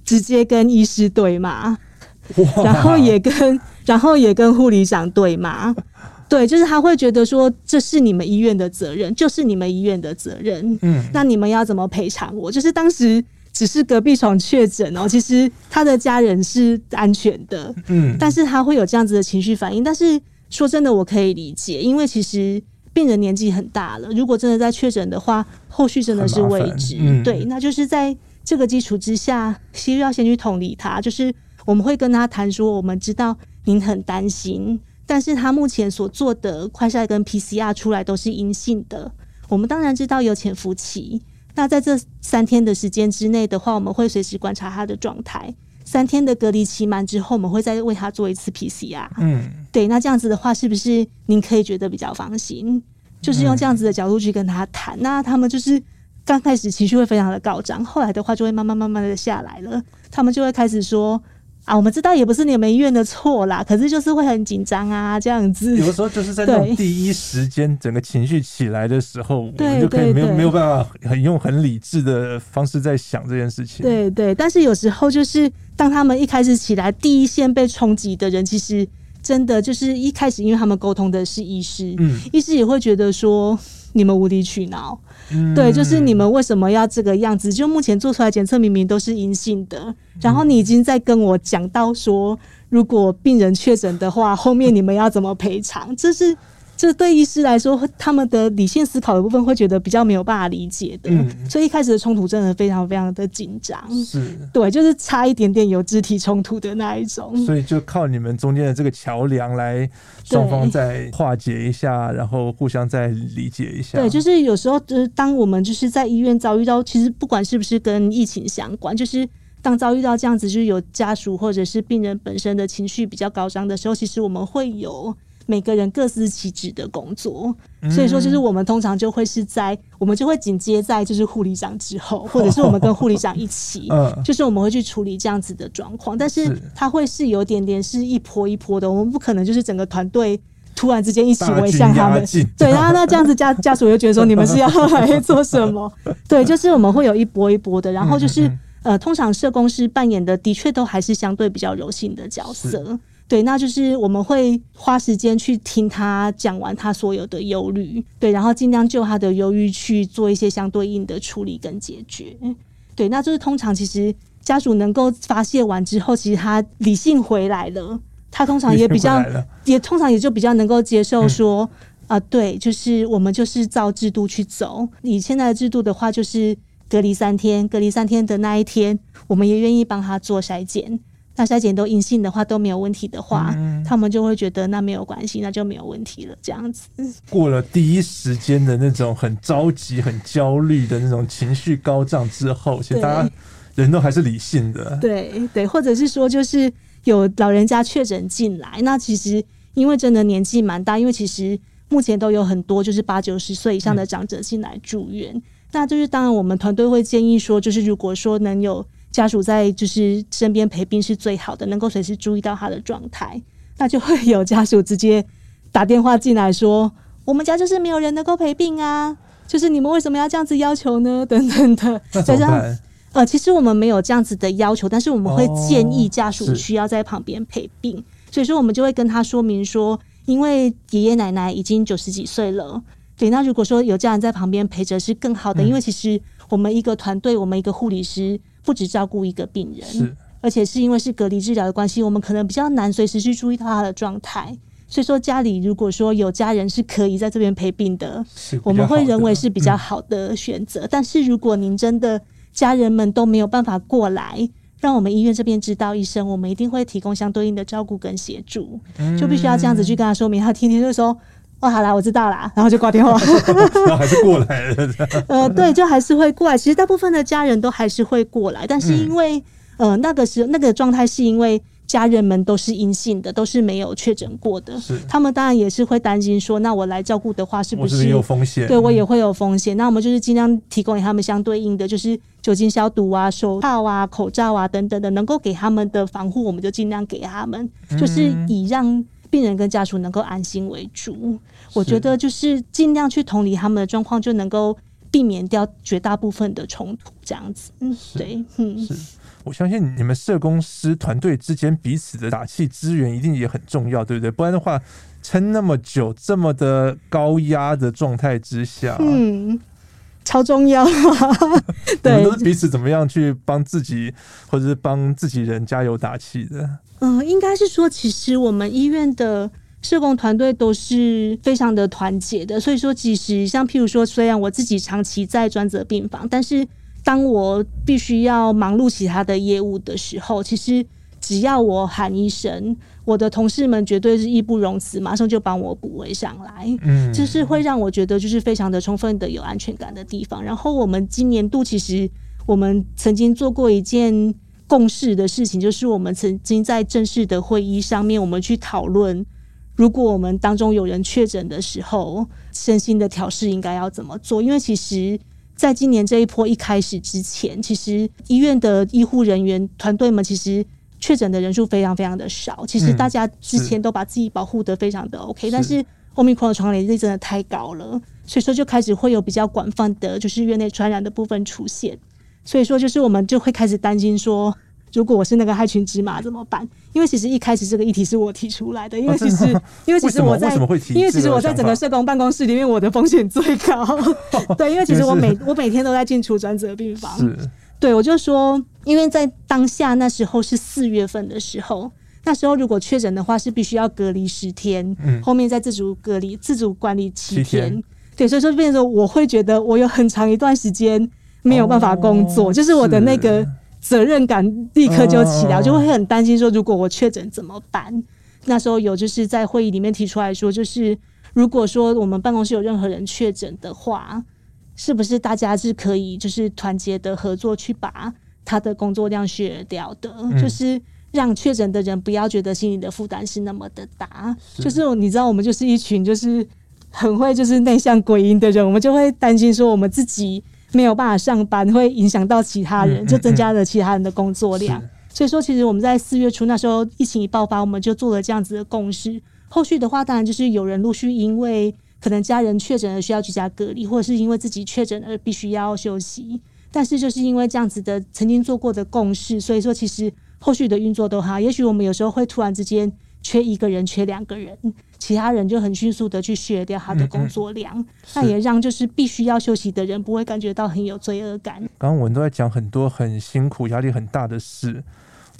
直接跟医师对骂，然后也跟然后也跟护理长对骂，对，就是他会觉得说，这是你们医院的责任，就是你们医院的责任，嗯，那你们要怎么赔偿我？就是当时只是隔壁床确诊哦，其实他的家人是安全的，嗯，但是他会有这样子的情绪反应，但是说真的，我可以理解，因为其实。病人年纪很大了，如果真的在确诊的话，后续真的是未知。嗯、对，那就是在这个基础之下，需要先去同理他。就是我们会跟他谈说，我们知道您很担心，但是他目前所做的快筛跟 PCR 出来都是阴性的。我们当然知道有潜伏期，那在这三天的时间之内的话，我们会随时观察他的状态。三天的隔离期满之后，我们会再为他做一次 PCR。嗯，对，那这样子的话，是不是您可以觉得比较放心？就是用这样子的角度去跟他谈。那他们就是刚开始情绪会非常的高涨，后来的话就会慢慢慢慢的下来了。他们就会开始说。啊，我们知道也不是你们医院的错啦，可是就是会很紧张啊，这样子。有的时候就是在那种第一时间整个情绪起来的时候，对我们就可以没有没有办法很用很理智的方式在想这件事情。对对，但是有时候就是当他们一开始起来，第一线被冲击的人，其实真的就是一开始，因为他们沟通的是医师，嗯，医师也会觉得说。你们无理取闹，对，就是你们为什么要这个样子？就目前做出来检测明明都是阴性的，然后你已经在跟我讲到说，如果病人确诊的话，后面你们要怎么赔偿？这是。这对医师来说，他们的理性思考的部分会觉得比较没有办法理解的，嗯、所以一开始的冲突真的非常非常的紧张。是，对，就是差一点点有肢体冲突的那一种。所以就靠你们中间的这个桥梁来，双方再化解一下，然后互相再理解一下。对，就是有时候就是当我们就是在医院遭遇到，其实不管是不是跟疫情相关，就是当遭遇到这样子，就是有家属或者是病人本身的情绪比较高涨的时候，其实我们会有。每个人各司其职的工作，所以说就是我们通常就会是在，我们就会紧接在就是护理长之后，或者是我们跟护理长一起，就是我们会去处理这样子的状况。但是它会是有点点是一波一波的，我们不可能就是整个团队突然之间一起围向他们。对，然后那这样子家家属就觉得说你们是要来做什么？对，就是我们会有一波一波的，然后就是呃，通常社工师扮演的的确都还是相对比较柔性的角色。对，那就是我们会花时间去听他讲完他所有的忧虑，对，然后尽量就他的忧郁去做一些相对应的处理跟解决。对，那就是通常其实家属能够发泄完之后，其实他理性回来了，他通常也比较，也通常也就比较能够接受说，啊、嗯呃，对，就是我们就是照制度去走。以现在的制度的话，就是隔离三天，隔离三天的那一天，我们也愿意帮他做筛检。那筛检都阴性的话都没有问题的话，嗯、他们就会觉得那没有关系，那就没有问题了。这样子过了第一时间的那种很着急、很焦虑的那种情绪高涨之后，其实大家人都还是理性的。对对，或者是说，就是有老人家确诊进来，那其实因为真的年纪蛮大，因为其实目前都有很多就是八九十岁以上的长者进来住院，嗯、那就是当然我们团队会建议说，就是如果说能有家属在就是身边陪病是最好的，能够随时注意到他的状态，那就会有家属直接打电话进来说，我们家就是没有人能够陪病啊。就是你们为什么要这样子要求呢？等等的，这样呃，其实我们没有这样子的要求，但是我们会建议家属需要在旁边陪病，哦、所以说我们就会跟他说明说，因为爷爷奶奶已经九十几岁了，对，那如果说有家人在旁边陪着是更好的，嗯、因为其实我们一个团队，我们一个护理师不只照顾一个病人，是，而且是因为是隔离治疗的关系，我们可能比较难随时去注意到他的状态。所以说，家里如果说有家人是可以在这边陪病的，我们会认为是比较好的选择。嗯、但是如果您真的家人们都没有办法过来，让我们医院这边知道医生，我们一定会提供相对应的照顾跟协助。嗯、就必须要这样子去跟他说明，他天天就说：“哦，好啦，我知道啦。”然后就挂电话，然后还是过来了。呃，对，就还是会过来。其实大部分的家人都还是会过来，但是因为、嗯、呃那个时候那个状态是因为。家人们都是阴性的，都是没有确诊过的。是，他们当然也是会担心说，那我来照顾的话，是不是，是有风险？对我也会有风险。嗯、那我们就是尽量提供给他们相对应的，就是酒精消毒啊、手套啊、口罩啊等等的，能够给他们的防护，我们就尽量给他们，嗯、就是以让病人跟家属能够安心为主。我觉得就是尽量去同理他们的状况，就能够避免掉绝大部分的冲突，这样子。嗯，对，嗯。我相信你们社工师团队之间彼此的打气支援一定也很重要，对不对？不然的话，撑那么久，这么的高压的状态之下，嗯，超重要。对，都是彼此怎么样去帮自己，或者是帮自己人加油打气的？嗯、呃，应该是说，其实我们医院的社工团队都是非常的团结的。所以说，其实像譬如说，虽然我自己长期在专责病房，但是。当我必须要忙碌其他的业务的时候，其实只要我喊一声，我的同事们绝对是义不容辞，马上就帮我补位上来。嗯，就是会让我觉得就是非常的充分的有安全感的地方。然后我们今年度其实我们曾经做过一件共识的事情，就是我们曾经在正式的会议上面，我们去讨论，如果我们当中有人确诊的时候，身心的调试应该要怎么做，因为其实。在今年这一波一开始之前，其实医院的医护人员团队们其实确诊的人数非常非常的少。其实大家之前都把自己保护的非常的 OK，、嗯、但是 Omicron 的传染力真的太高了，所以说就开始会有比较广泛的就是院内传染的部分出现。所以说就是我们就会开始担心说。如果我是那个害群之马怎么办？因为其实一开始这个议题是我提出来的，因为其实，因为其实我在，因为其实我在整个社工办公室里面，我的风险最高。对，因为其实我每我每天都在进出专责病房。是，对，我就说，因为在当下那时候是四月份的时候，那时候如果确诊的话是必须要隔离十天，嗯，后面再自主隔离、自主管理七天。对，所以说变成，我会觉得我有很长一段时间没有办法工作，就是我的那个。责任感立刻就起来，就会很担心说，如果我确诊怎么办？那时候有就是在会议里面提出来说，就是如果说我们办公室有任何人确诊的话，是不是大家是可以就是团结的合作去把他的工作量削掉的？就是让确诊的人不要觉得心理的负担是那么的大。就是你知道，我们就是一群就是很会就是内向鬼阴的人，我们就会担心说我们自己。没有办法上班，会影响到其他人，就增加了其他人的工作量。所以说，其实我们在四月初那时候疫情一爆发，我们就做了这样子的共识。后续的话，当然就是有人陆续因为可能家人确诊而需要居家隔离，或者是因为自己确诊而必须要休息。但是就是因为这样子的曾经做过的共识，所以说其实后续的运作都好。也许我们有时候会突然之间缺一个人，缺两个人。其他人就很迅速的去削掉他的工作量，嗯嗯，那也让就是必须要休息的人不会感觉到很有罪恶感。刚刚我们都在讲很多很辛苦、压力很大的事，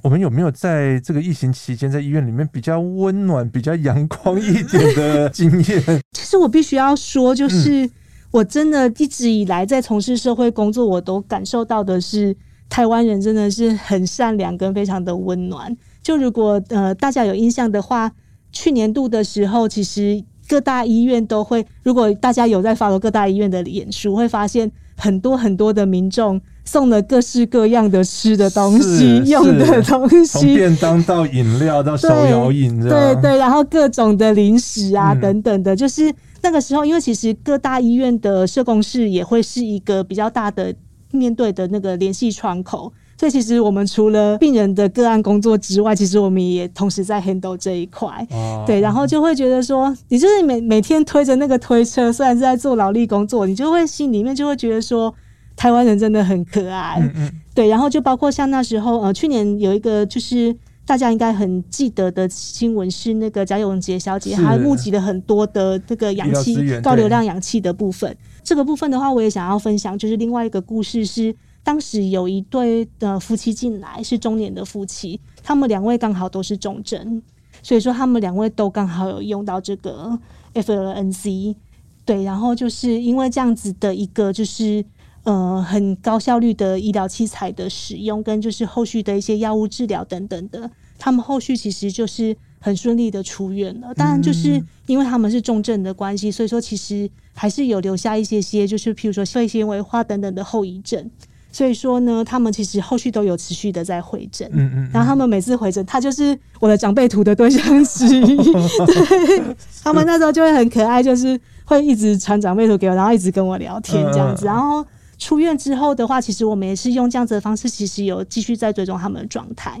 我们有没有在这个疫情期间在医院里面比较温暖、比较阳光一点的经验？其实我必须要说，就是我真的一直以来在从事社会工作，我都感受到的是台湾人真的是很善良跟非常的温暖。就如果呃大家有印象的话。去年度的时候，其实各大医院都会，如果大家有在 follow 各大医院的演出，会发现很多很多的民众送了各式各样的吃的东西、用的东西，从便当到饮料到手摇饮，对对，对，然后各种的零食啊、嗯、等等的，就是那个时候，因为其实各大医院的社工室也会是一个比较大的面对的那个联系窗口。所以其实我们除了病人的个案工作之外，其实我们也同时在 handle 这一块，哦、对，然后就会觉得说，你就是每每天推着那个推车，虽然是在做劳力工作，你就会心里面就会觉得说，台湾人真的很可爱，嗯嗯。对，然后就包括像那时候，呃，去年有一个就是大家应该很记得的新闻是那个贾永婕小姐，她募集了很多的这个氧气高流量氧气的部分，这个部分的话，我也想要分享，就是另外一个故事是。当时有一对的夫妻进来，是中年的夫妻，他们两位刚好都是重症，所以说他们两位都刚好有用到这个 FLNC，对，然后就是因为这样子的一个就是呃很高效率的医疗器材的使用，跟就是后续的一些药物治疗等等的，他们后续其实就是很顺利的出院了。当然，就是因为他们是重症的关系，所以说其实还是有留下一些些，就是譬如说肺纤维化等等的后遗症。所以说呢，他们其实后续都有持续的在回诊，嗯嗯，然后他们每次回诊，他就是我的长辈图的对象之一，对，他们那时候就会很可爱，就是会一直传长辈图给我，然后一直跟我聊天这样子。然后出院之后的话，其实我们也是用这样子的方式，其实有继续在追踪他们的状态。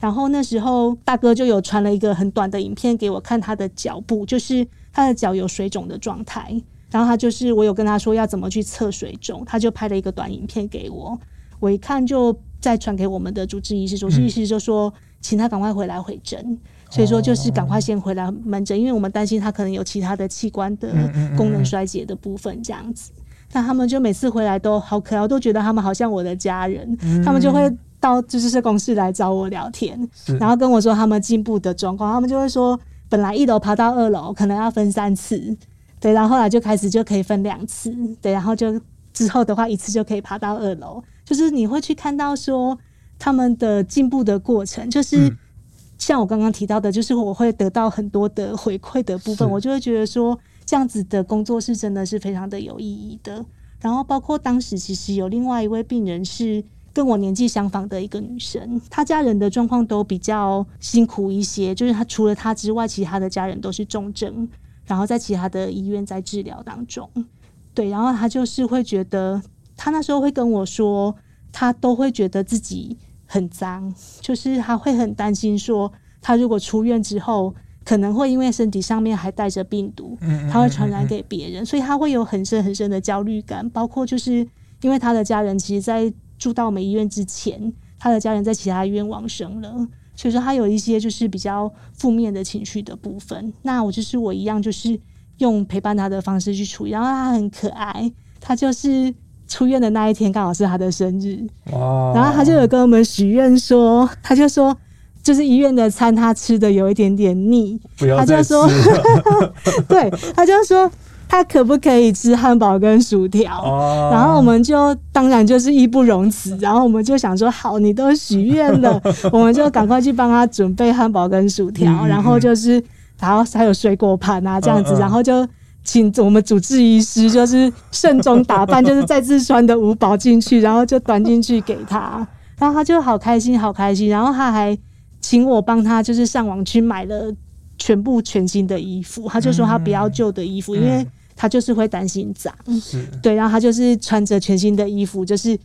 然后那时候大哥就有传了一个很短的影片给我看，他的脚部就是他的脚有水肿的状态。然后他就是，我有跟他说要怎么去测水肿，他就拍了一个短影片给我，我一看就再传给我们的主治医师，主治医师就说，请他赶快回来回诊，所以说就是赶快先回来门诊，因为我们担心他可能有其他的器官的功能衰竭的部分这样子。那他们就每次回来都好可爱，我都觉得他们好像我的家人，他们就会到就是社工室来找我聊天，然后跟我说他们进步的状况，他们就会说，本来一楼爬到二楼可能要分三次。对，然后后来就开始就可以分两次，对，然后就之后的话一次就可以爬到二楼，就是你会去看到说他们的进步的过程，就是像我刚刚提到的，就是我会得到很多的回馈的部分，我就会觉得说这样子的工作是真的是非常的有意义的。然后包括当时其实有另外一位病人是跟我年纪相仿的一个女生，她家人的状况都比较辛苦一些，就是她除了她之外，其他的家人都是重症。然后在其他的医院在治疗当中，对，然后他就是会觉得，他那时候会跟我说，他都会觉得自己很脏，就是他会很担心说，他如果出院之后，可能会因为身体上面还带着病毒，他会传染给别人，所以他会有很深很深的焦虑感，包括就是因为他的家人其实，在住到我们医院之前，他的家人在其他医院往生了。所以说他有一些就是比较负面的情绪的部分，那我就是我一样，就是用陪伴他的方式去处理。然后他很可爱，他就是出院的那一天刚好是他的生日，哇！然后他就有跟我们许愿说，他就说就是医院的餐他吃的有一点点腻。他就说，对，他就说。他可不可以吃汉堡跟薯条？然后我们就当然就是义不容辞，然后我们就想说，好，你都许愿了，我们就赶快去帮他准备汉堡跟薯条，然后就是，然后还有水果盘啊这样子，然后就请我们主治医师就是盛装打扮，就是再次穿的五宝进去，然后就端进去给他，然后他就好开心，好开心，然后他还请我帮他就是上网去买了全部全新的衣服，他就说他不要旧的衣服，因为。他就是会担心脏，对，然后他就是穿着全新的衣服，就是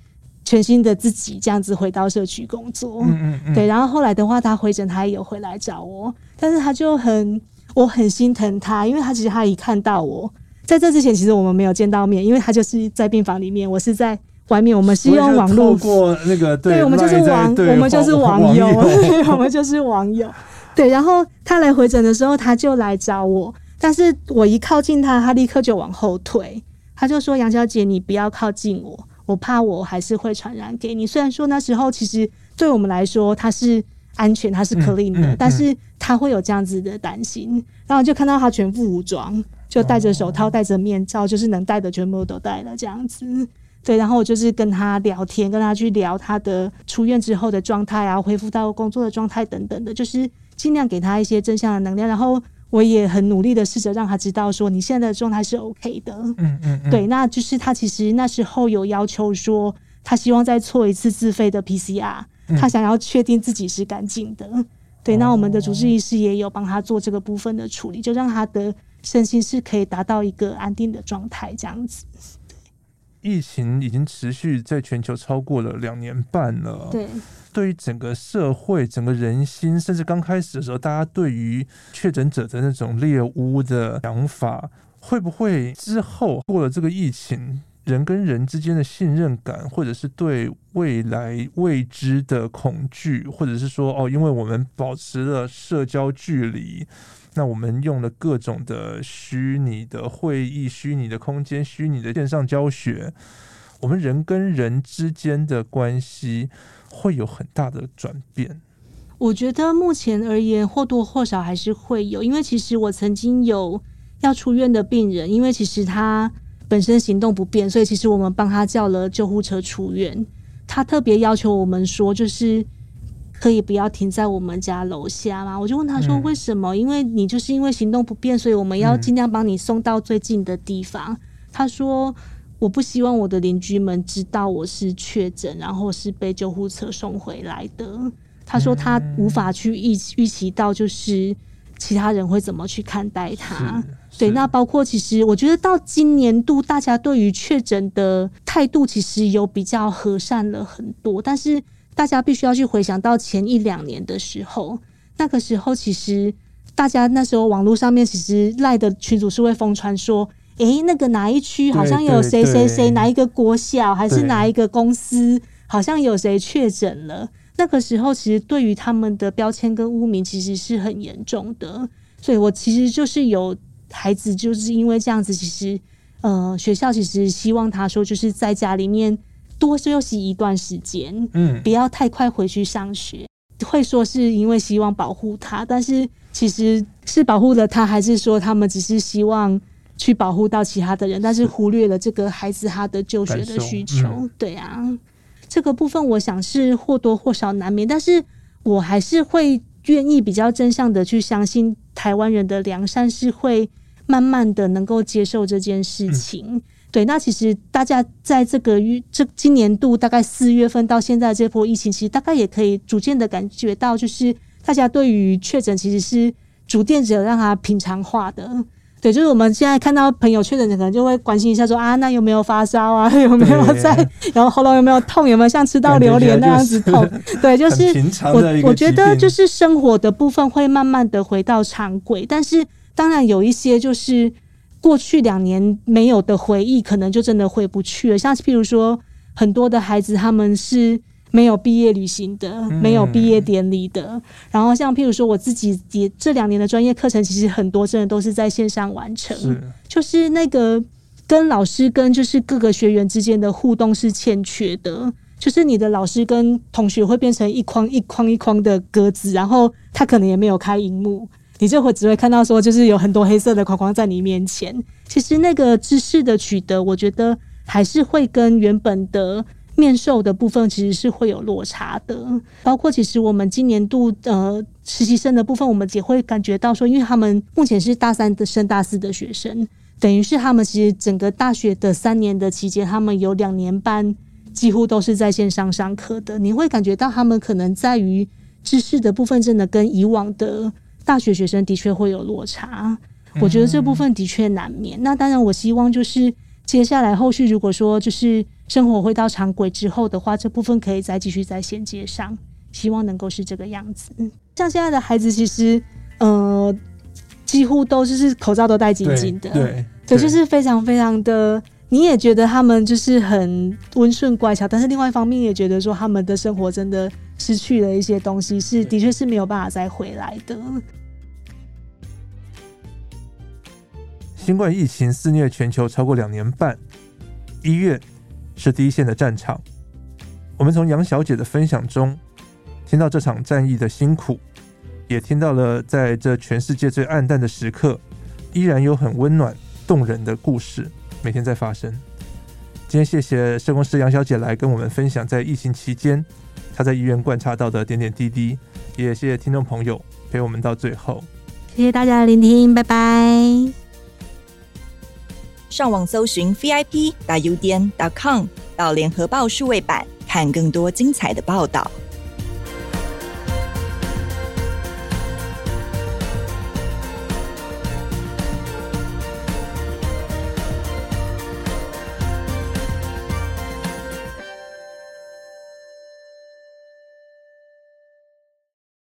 全新的自己这样子回到社区工作。嗯，对，然后后来的话，他回诊他也有回来找我，但是他就很，我很心疼他，因为他其实他一看到我，在这之前其实我们没有见到面，因为他就是在病房里面，我是在外面，我们是用网络。过那个，对，我们就是网，我们就是网友，我们就是网友，对，然后他来回诊的时候，他就来找我。但是我一靠近他，他立刻就往后退。他就说：“杨小姐，你不要靠近我，我怕我还是会传染给你。”虽然说那时候其实对我们来说他是安全，他是 clean 的，但是他会有这样子的担心。然后就看到他全副武装，就戴着手套、戴着面罩，就是能戴的全部都戴了这样子。对，然后我就是跟他聊天，跟他去聊他的出院之后的状态啊，恢复到工作的状态等等的，就是尽量给他一些正向的能量，然后。我也很努力的试着让他知道说，你现在的状态是 OK 的。嗯嗯，嗯，对，那就是他其实那时候有要求说，他希望再做一次自费的 PCR，他想要确定自己是干净的。嗯、对，那我们的主治医师也有帮他做这个部分的处理，就让他的身心是可以达到一个安定的状态，这样子。疫情已经持续在全球超过了两年半了。对，对于整个社会、整个人心，甚至刚开始的时候，大家对于确诊者的那种猎巫的想法，会不会之后过了这个疫情，人跟人之间的信任感，或者是对未来未知的恐惧，或者是说，哦，因为我们保持了社交距离。那我们用了各种的虚拟的会议、虚拟的空间、虚拟的线上教学，我们人跟人之间的关系会有很大的转变。我觉得目前而言，或多或少还是会有，因为其实我曾经有要出院的病人，因为其实他本身行动不便，所以其实我们帮他叫了救护车出院。他特别要求我们说，就是。可以不要停在我们家楼下嘛？我就问他说：“为什么？”嗯、因为你就是因为行动不便，所以我们要尽量帮你送到最近的地方。嗯、他说：“我不希望我的邻居们知道我是确诊，然后是被救护车送回来的。”他说他无法去预预期到，就是其他人会怎么去看待他。对，那包括其实我觉得到今年度，大家对于确诊的态度其实有比较和善了很多，但是。大家必须要去回想到前一两年的时候，那个时候其实大家那时候网络上面其实赖的群主是会疯传说，诶、欸，那个哪一区好像有谁谁谁，哪一个国小还是哪一个公司，好像有谁确诊了。那个时候其实对于他们的标签跟污名其实是很严重的，所以我其实就是有孩子就是因为这样子，其实呃学校其实希望他说就是在家里面。多休息一段时间，嗯，不要太快回去上学。会说是因为希望保护他，但是其实是保护了他，还是说他们只是希望去保护到其他的人，但是忽略了这个孩子他的就学的需求。嗯、对啊，这个部分我想是或多或少难免，但是我还是会愿意比较真相的去相信台湾人的良善是会慢慢的能够接受这件事情。嗯对，那其实大家在这个月，这今年度大概四月份到现在这波疫情，其实大概也可以逐渐的感觉到，就是大家对于确诊其实是逐渐的让它平常化的。对，就是我们现在看到朋友确诊，可能就会关心一下说，说啊，那有没有发烧啊？有没有在？然后喉咙有没有痛？有没有像吃到榴莲那样子痛？对，就是我我觉得就是生活的部分会慢慢的回到常轨，但是当然有一些就是。过去两年没有的回忆，可能就真的回不去了。像是譬如说，很多的孩子他们是没有毕业旅行的，嗯、没有毕业典礼的。然后像譬如说，我自己也这两年的专业课程，其实很多真的都是在线上完成。是就是那个跟老师跟就是各个学员之间的互动是欠缺的。就是你的老师跟同学会变成一框一框一框的格子，然后他可能也没有开荧幕。你这会只会看到说，就是有很多黑色的框框在你面前。其实那个知识的取得，我觉得还是会跟原本的面授的部分其实是会有落差的。包括其实我们今年度呃实习生的部分，我们也会感觉到说，因为他们目前是大三的升大四的学生，等于是他们其实整个大学的三年的期间，他们有两年半几乎都是在线上上课的。你会感觉到他们可能在于知识的部分，真的跟以往的。大学学生的确会有落差，我觉得这部分的确难免。那当然，我希望就是接下来后续，如果说就是生活回到常轨之后的话，这部分可以再继续在衔接上，希望能够是这个样子。像现在的孩子，其实呃，几乎都就是口罩都戴紧紧的，对，对，就是非常非常的，你也觉得他们就是很温顺乖巧，但是另外一方面也觉得说他们的生活真的失去了一些东西，是的确是没有办法再回来的。新冠疫情肆虐全球超过两年半，医院是第一线的战场。我们从杨小姐的分享中听到这场战役的辛苦，也听到了在这全世界最暗淡的时刻，依然有很温暖动人的故事每天在发生。今天谢谢社工师杨小姐来跟我们分享在疫情期间她在医院观察到的点点滴滴，也谢谢听众朋友陪我们到最后。谢谢大家的聆听，拜拜。上网搜寻 vip 打 udn 点 com 到联合报数位版，看更多精彩的报道。